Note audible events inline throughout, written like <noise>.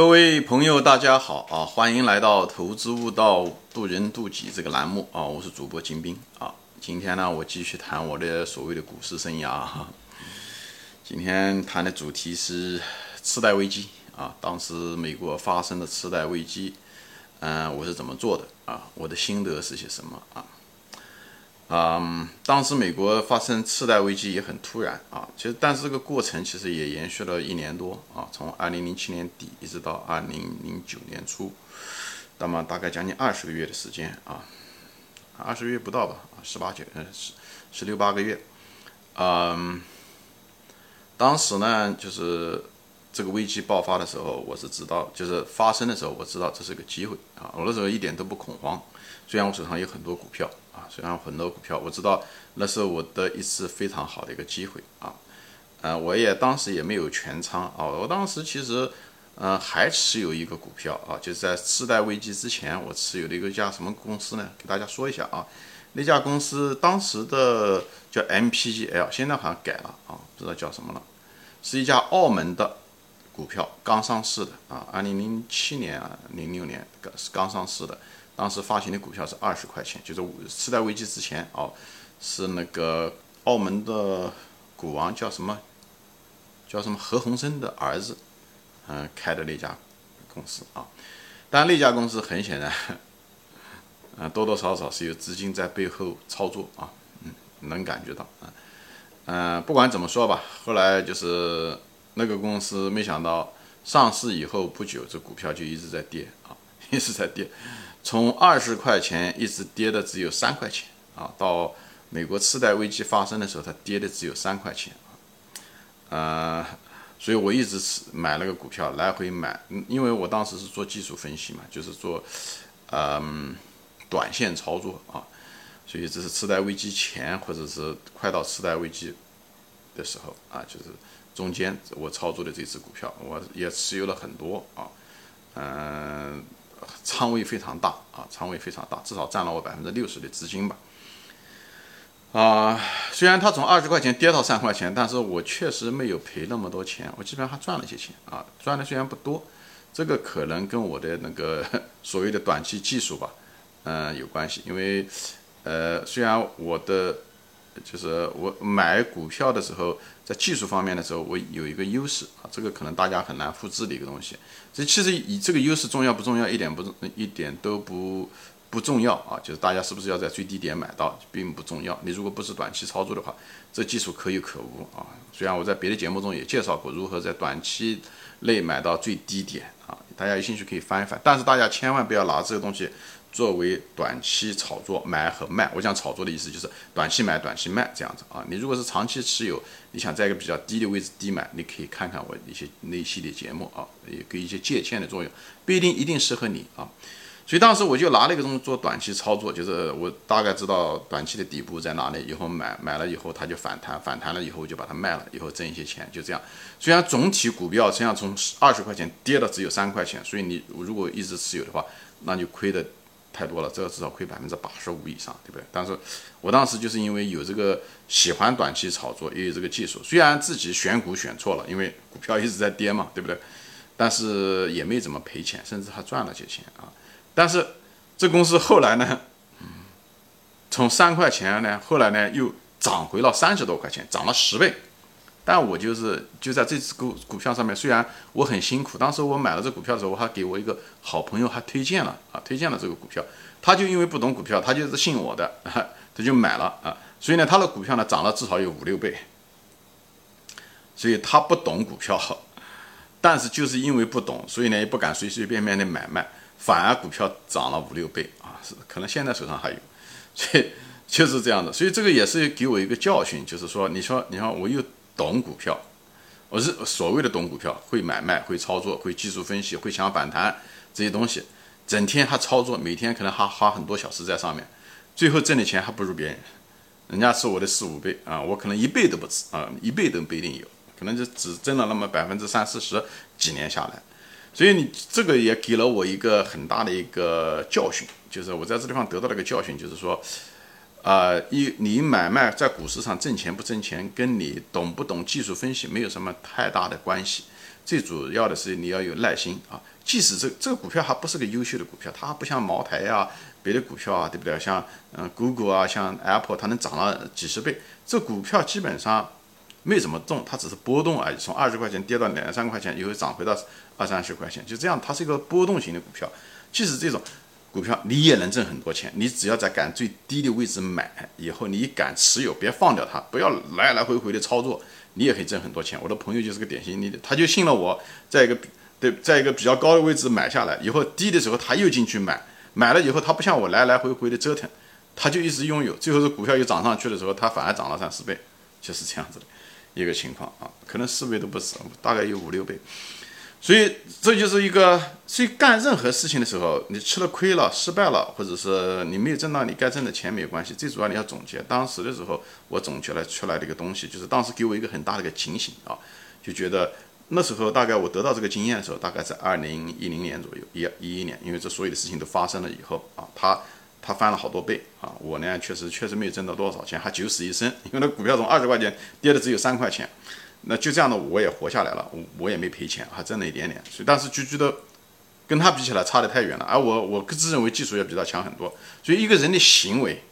各位朋友，大家好啊！欢迎来到《投资悟道，渡人渡己》这个栏目啊！我是主播金兵啊。今天呢，我继续谈我的所谓的股市生涯。<laughs> 今天谈的主题是次贷危机啊，当时美国发生的次贷危机，嗯，我是怎么做的啊？我的心得是些什么啊？嗯，当时美国发生次贷危机也很突然啊，其实但是这个过程其实也延续了一年多啊，从二零零七年底一直到二零零九年初，那么大概将近二十个月的时间啊，二十个月不到吧，十八九呃十十六八个月，嗯，当时呢就是这个危机爆发的时候，我是知道，就是发生的时候我知道这是个机会啊，我那时候一点都不恐慌，虽然我手上有很多股票。啊虽然很多股票，我知道那是我的一次非常好的一个机会啊，呃，我也当时也没有全仓啊，我当时其实，呃，还持有一个股票啊，就是在次贷危机之前，我持有的一个家什么公司呢？给大家说一下啊，那家公司当时的叫 MPGL，现在好像改了啊，不知道叫什么了，是一家澳门的股票，刚上市的啊，二零零七年啊，零六年刚刚上市的。当时发行的股票是二十块钱，就是次贷危机之前哦，是那个澳门的股王叫什么？叫什么何鸿燊的儿子，嗯，开的那家公司啊。但那家公司很显然，嗯，多多少少是有资金在背后操作啊，嗯，能感觉到啊。嗯，不管怎么说吧，后来就是那个公司没想到上市以后不久，这股票就一直在跌啊，一直在跌。从二十块钱一直跌的只有三块钱啊，到美国次贷危机发生的时候，它跌的只有三块钱啊，呃，所以我一直是买了个股票来回买，因为我当时是做技术分析嘛，就是做嗯短线操作啊，所以这是次贷危机前或者是快到次贷危机的时候啊，就是中间我操作的这只股票，我也持有了很多啊，嗯。仓位非常大啊，仓位非常大，至少占了我百分之六十的资金吧。啊，虽然它从二十块钱跌到三块钱，但是我确实没有赔那么多钱，我基本上还赚了一些钱啊，赚的虽然不多，这个可能跟我的那个 <laughs> 所谓的短期技术吧，嗯，有关系，因为呃，虽然我的。就是我买股票的时候，在技术方面的时候，我有一个优势啊，这个可能大家很难复制的一个东西。这其实以这个优势重要不重要，一点不重，一点都不不重要啊。就是大家是不是要在最低点买到，并不重要。你如果不是短期操作的话，这技术可有可无啊。虽然我在别的节目中也介绍过如何在短期内买到最低点啊，大家有兴趣可以翻一翻。但是大家千万不要拿这个东西。作为短期炒作买和卖，我讲炒作的意思就是短期买、短期卖这样子啊。你如果是长期持有，你想在一个比较低的位置低买，你可以看看我一些那一系列节目啊，也给一些借鉴的作用，不一定一定适合你啊。所以当时我就拿那个东西做短期操作，就是我大概知道短期的底部在哪里，以后买买了以后它就反弹，反弹了以后就把它卖了，以后挣一些钱，就这样。虽然总体股票实际上从二十块钱跌到只有三块钱，所以你如果一直持有的话，那就亏的。太多了，这个至少亏百分之八十五以上，对不对？但是我当时就是因为有这个喜欢短期炒作，也有这个技术，虽然自己选股选错了，因为股票一直在跌嘛，对不对？但是也没怎么赔钱，甚至还赚了些钱啊。但是这公司后来呢，从三块钱呢，后来呢又涨回了三十多块钱，涨了十倍。但我就是就在这只股股票上面，虽然我很辛苦，当时我买了这股票的时候，我还给我一个好朋友还推荐了啊，推荐了这个股票，他就因为不懂股票，他就是信我的，<laughs> 他就买了啊，所以呢，他的股票呢涨了至少有五六倍，所以他不懂股票，<laughs> 但是就是因为不懂，所以呢也不敢随随便便的买卖，反而股票涨了五六倍啊，是可能现在手上还有，所以 <laughs> 就是这样的，所以这个也是给我一个教训，就是说，你说你看我又。懂股票，我是所谓的懂股票，会买卖，会操作，会技术分析，会抢反弹这些东西，整天还操作，每天可能还花很多小时在上面，最后挣的钱还不如别人，人家是我的四五倍啊，我可能一倍都不止啊，一倍都不一定有，可能就只挣了那么百分之三四十，几年下来，所以你这个也给了我一个很大的一个教训，就是我在这地方得到了一个教训，就是说。啊，一你买卖在股市上挣钱不挣钱，跟你懂不懂技术分析没有什么太大的关系。最主要的是你要有耐心啊。即使这这个股票还不是个优秀的股票，它不像茅台呀、别的股票啊，对不对？像嗯，Google 啊，像 Apple，它能涨了几十倍。这股票基本上没怎么动，它只是波动而已，从二十块钱跌到两三块钱，以后涨回到二三十块钱，就这样，它是一个波动型的股票。即使这种股票，你也能挣很多钱。你只要在赶最低的位置买，以后你敢持有，别放掉它，不要来来回回的操作，你也可以挣很多钱。我的朋友就是个典型例子，他就信了我，在一个。对，在一个比较高的位置买下来以后，低的时候他又进去买，买了以后他不像我来来回回的折腾，他就一直拥有，最后是股票又涨上去的时候，他反而涨了三四倍，就是这样子的一个情况啊，可能四倍都不止，大概有五六倍。所以这就是一个，所以干任何事情的时候，你吃了亏了、失败了，或者是你没有挣到你该挣的钱没有关系，最主要你要总结。当时的时候，我总结了出来的一个东西，就是当时给我一个很大的一个警醒啊，就觉得。那时候大概我得到这个经验的时候，大概在二零一零年左右，一一一年，因为这所有的事情都发生了以后啊，它它翻了好多倍啊，我呢确实确实没有挣到多少钱，还九死一生，因为那股票从二十块钱跌的只有三块钱，那就这样的我也活下来了，我我也没赔钱，还挣了一点点，所以当时就觉得跟他比起来差得太远了，而我我自认为技术要比他强很多，所以一个人的行为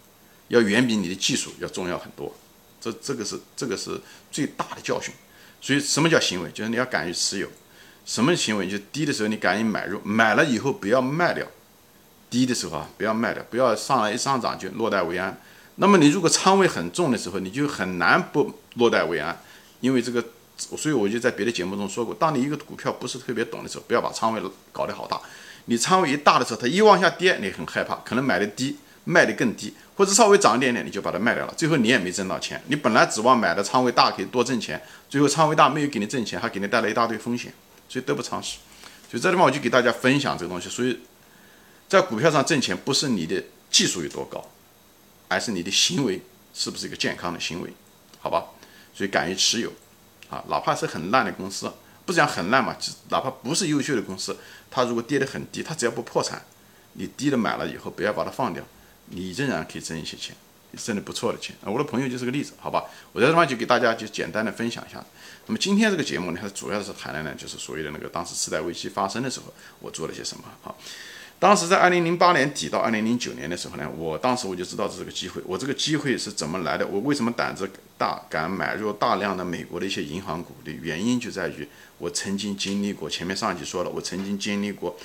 要远比你的技术要重要很多，这这个是这个是最大的教训。所以，什么叫行为？就是你要敢于持有。什么行为？就低的时候你敢于买入，买了以后不要卖掉。低的时候啊，不要卖掉，不要上来一上涨就落袋为安。那么你如果仓位很重的时候，你就很难不落袋为安。因为这个，所以我就在别的节目中说过，当你一个股票不是特别懂的时候，不要把仓位搞得好大。你仓位一大的时候，它一往下跌，你很害怕，可能买的低。卖的更低，或者稍微涨一点点，你就把它卖掉了，最后你也没挣到钱。你本来指望买的仓位大可以多挣钱，最后仓位大没有给你挣钱，还给你带来一大堆风险，所以得不偿失。所以这地方我就给大家分享这个东西。所以在股票上挣钱，不是你的技术有多高，而是你的行为是不是一个健康的行为，好吧？所以敢于持有啊，哪怕是很烂的公司，不讲很烂嘛，哪怕不是优秀的公司，它如果跌得很低，它只要不破产，你低的买了以后，不要把它放掉。你仍然可以挣一些钱，挣的不错的钱啊！我的朋友就是个例子，好吧？我在这地方就给大家就简单的分享一下。那么今天这个节目呢，它主要是谈的呢，就是所谓的那个当时次贷危机发生的时候，我做了些什么啊？当时在二零零八年底到二零零九年的时候呢，我当时我就知道这是个机会。我这个机会是怎么来的？我为什么胆子大，敢买入大量的美国的一些银行股的原因就在于，我曾经经历过。前面上一集说了，我曾经经历过，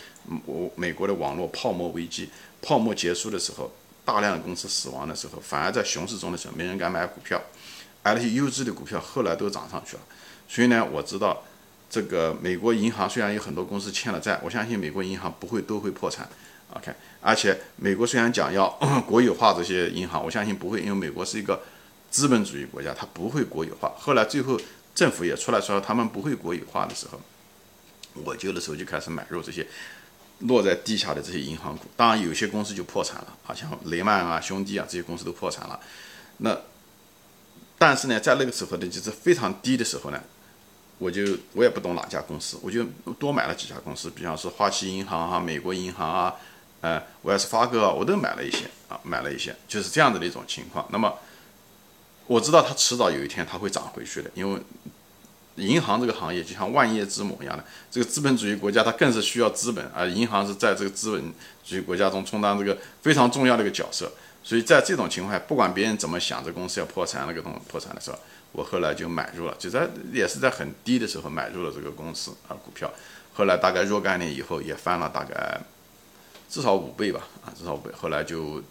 我美国的网络泡沫危机，泡沫结束的时候。大量的公司死亡的时候，反而在熊市中的时候，没人敢买股票，而那些优质的股票后来都涨上去了。所以呢，我知道这个美国银行虽然有很多公司欠了债，我相信美国银行不会都会破产。OK，而且美国虽然讲要 <coughs> 国有化这些银行，我相信不会，因为美国是一个资本主义国家，它不会国有化。后来最后政府也出来说他们不会国有化的时候，我就那时候就开始买入这些。落在地下的这些银行股，当然有些公司就破产了，啊，像雷曼啊、兄弟啊这些公司都破产了。那但是呢，在那个时候呢，就是非常低的时候呢，我就我也不懂哪家公司，我就多买了几家公司，比方说花旗银行啊、美国银行啊、呃、威尔斯发哥啊，我都买了一些啊，买了一些，就是这样子的一种情况。那么我知道它迟早有一天它会涨回去的，因为。银行这个行业就像万业之母一样的，这个资本主义国家它更是需要资本，而银行是在这个资本主义国家中充当这个非常重要的一个角色。所以在这种情况下，不管别人怎么想，这公司要破产，那个东破产的时候，我后来就买入了，就在也是在很低的时候买入了这个公司啊股票。后来大概若干年以后也翻了大概至少五倍吧，啊至少五倍。后来就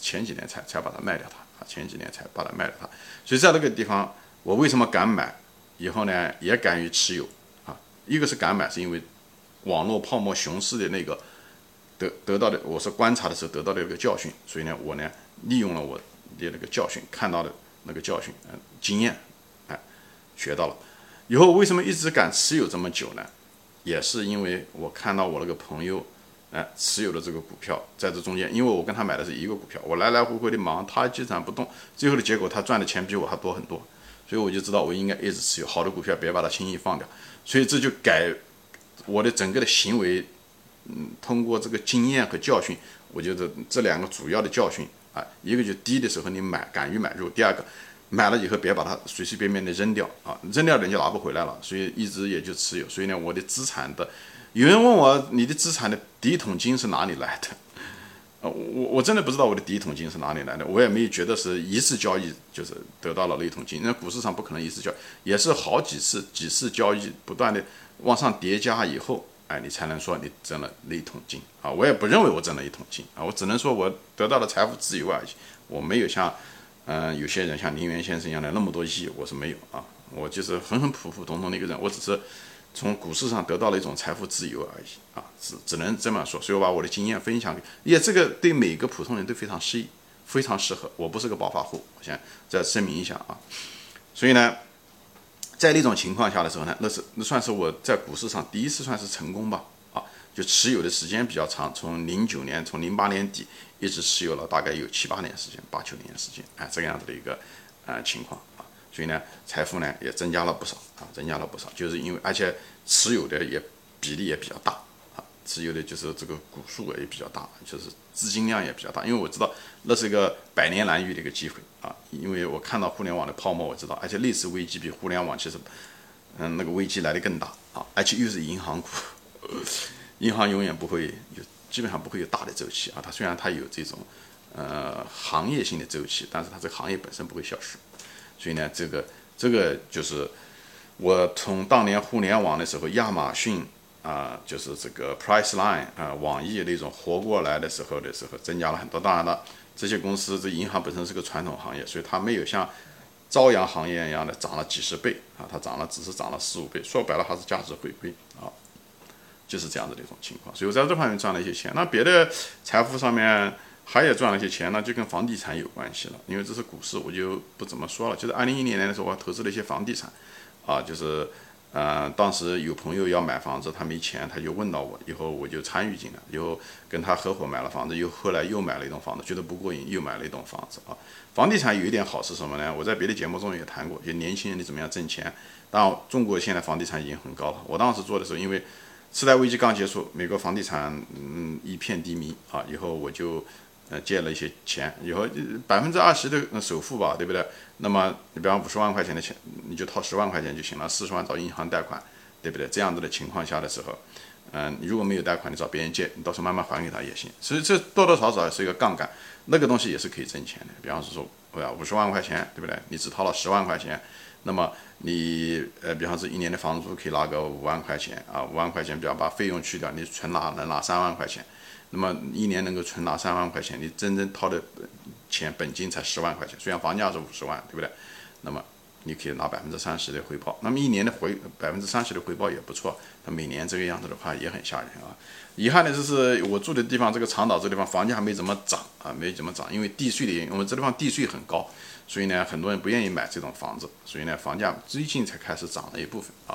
前几年才才把它卖掉它，啊前几年才把它卖掉它。所以在那个地方，我为什么敢买？以后呢，也敢于持有啊。一个是敢买，是因为网络泡沫熊市的那个得得到的，我是观察的时候得到的一个教训。所以呢，我呢利用了我的那个教训，看到的那个教训，嗯，经验，哎，学到了。以后为什么一直敢持有这么久呢？也是因为我看到我那个朋友，哎，持有的这个股票在这中间，因为我跟他买的是一个股票，我来来回回的忙，他基本上不动，最后的结果他赚的钱比我还多很多。所以我就知道我应该一直持有好的股票，别把它轻易放掉。所以这就改我的整个的行为，嗯，通过这个经验和教训，我觉得这两个主要的教训啊，一个就低的时候你买，敢于买入；第二个，买了以后别把它随随便便的扔掉啊，扔掉人家拿不回来了，所以一直也就持有。所以呢，我的资产的，有人问我你的资产的第一桶金是哪里来的？呃，我我真的不知道我的第一桶金是哪里来的，我也没有觉得是一次交易就是得到了那一桶金。那股市上不可能一次交，也是好几次几次交易不断的往上叠加以后，哎，你才能说你挣了那一桶金啊。我也不认为我挣了一桶金啊，我只能说我得到了财富自由而已，我没有像。嗯，有些人像林园先生一样的那么多亿，我是没有啊，我就是很很普普通通的一个人，我只是从股市上得到了一种财富自由而已啊，只只能这么说，所以我把我的经验分享给，也这个对每个普通人都非常适宜，非常适合。我不是个暴发户，我先再声明一下啊。所以呢，在那种情况下的时候呢，那是那算是我在股市上第一次算是成功吧。啊就持有的时间比较长，从零九年，从零八年底一直持有了大概有七八年时间，八九年时间，啊，这个样子的一个呃情况啊，所以呢，财富呢也增加了不少啊，增加了不少，就是因为而且持有的也比例也比较大，持有的就是这个股数也比较大，就是资金量也比较大，因为我知道那是一个百年难遇的一个机会啊，因为我看到互联网的泡沫，我知道，而且类似危机比互联网其实嗯那个危机来的更大啊，而且又是银行股。<laughs> 银行永远不会有，基本上不会有大的周期啊。它虽然它有这种，呃，行业性的周期，但是它这个行业本身不会消失。所以呢，这个这个就是我从当年互联网的时候，亚马逊啊，就是这个 Priceline 啊，网易那种活过来的时候的时候，增加了很多。当然了，这些公司这银行本身是个传统行业，所以它没有像朝阳行业一样的涨了几十倍啊，它涨了只是涨了四五倍。说白了，它是价值回归啊。就是这样子的一种情况，所以我在这方面赚了一些钱。那别的财富上面还也赚了一些钱，那就跟房地产有关系了。因为这是股市，我就不怎么说了。就是二零一零年的时候，我投资了一些房地产，啊，就是，呃，当时有朋友要买房子，他没钱，他就问到我，以后我就参与进来，以后跟他合伙买了房子，又后来又买了一栋房子，觉得不过瘾，又买了一栋房子啊。房地产有一点好是什么呢？我在别的节目中也谈过，就年轻人你怎么样挣钱。当然，中国现在房地产已经很高了。我当时做的时候，因为次贷危机刚结束，美国房地产嗯一片低迷啊，以后我就呃借了一些钱，以后百分之二十的首付吧，对不对？那么你比方五十万块钱的钱，你就掏十万块钱就行了，四十万找银行贷款，对不对？这样子的情况下的时候，嗯，你如果没有贷款，你找别人借，你到时候慢慢还给他也行。所以这多多少少是一个杠杆，那个东西也是可以挣钱的。比方说，我要五十万块钱，对不对？你只掏了十万块钱。那么你呃，比方说一年的房租可以拿个五万块钱啊，五万块钱，比方把费用去掉，你纯拿能拿三万块钱，那么一年能够存拿三万块钱，你真正掏的钱本金才十万块钱，虽然房价是五十万，对不对？那么你可以拿百分之三十的回报，那么一年的回百分之三十的回报也不错，那每年这个样子的话也很吓人啊。遗憾的就是我住的地方这个长岛这地方房价没怎么涨啊，没怎么涨，因为地税的原因，我们这地方地税很高。所以呢，很多人不愿意买这种房子，所以呢，房价最近才开始涨了一部分啊。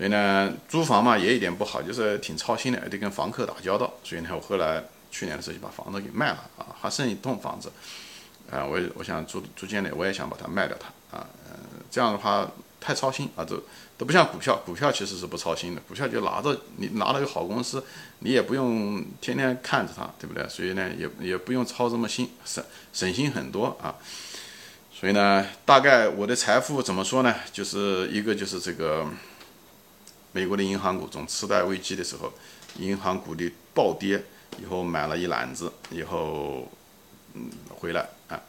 所以呢，租房嘛也有一点不好，就是挺操心的，得跟房客打交道。所以呢，我后来去年的时候就把房子给卖了啊，还剩一栋房子，啊，我我想逐逐渐的，我也想把它卖掉它啊，嗯，这样的话太操心啊，都都不像股票，股票其实是不操心的，股票就拿着你拿了个好公司，你也不用天天看着它，对不对？所以呢，也也不用操这么心，省省心很多啊。所以呢，大概我的财富怎么说呢？就是一个就是这个美国的银行股，从次贷危机的时候，银行股的暴跌以后买了一篮子，以后嗯回来啊，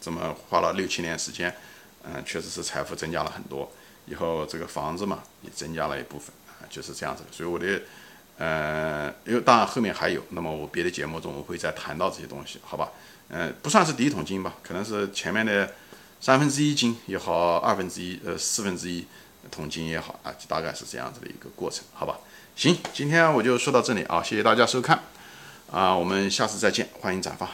这么花了六七年时间，嗯，确实是财富增加了很多。以后这个房子嘛也增加了一部分啊，就是这样子。所以我的呃，因为当然后面还有，那么我别的节目中我会再谈到这些东西，好吧？嗯，不算是第一桶金吧，可能是前面的。三分之一金也好，二分之一呃四分之一同金也好啊，就大概是这样子的一个过程，好吧？行，今天我就说到这里啊，谢谢大家收看啊，我们下次再见，欢迎转发。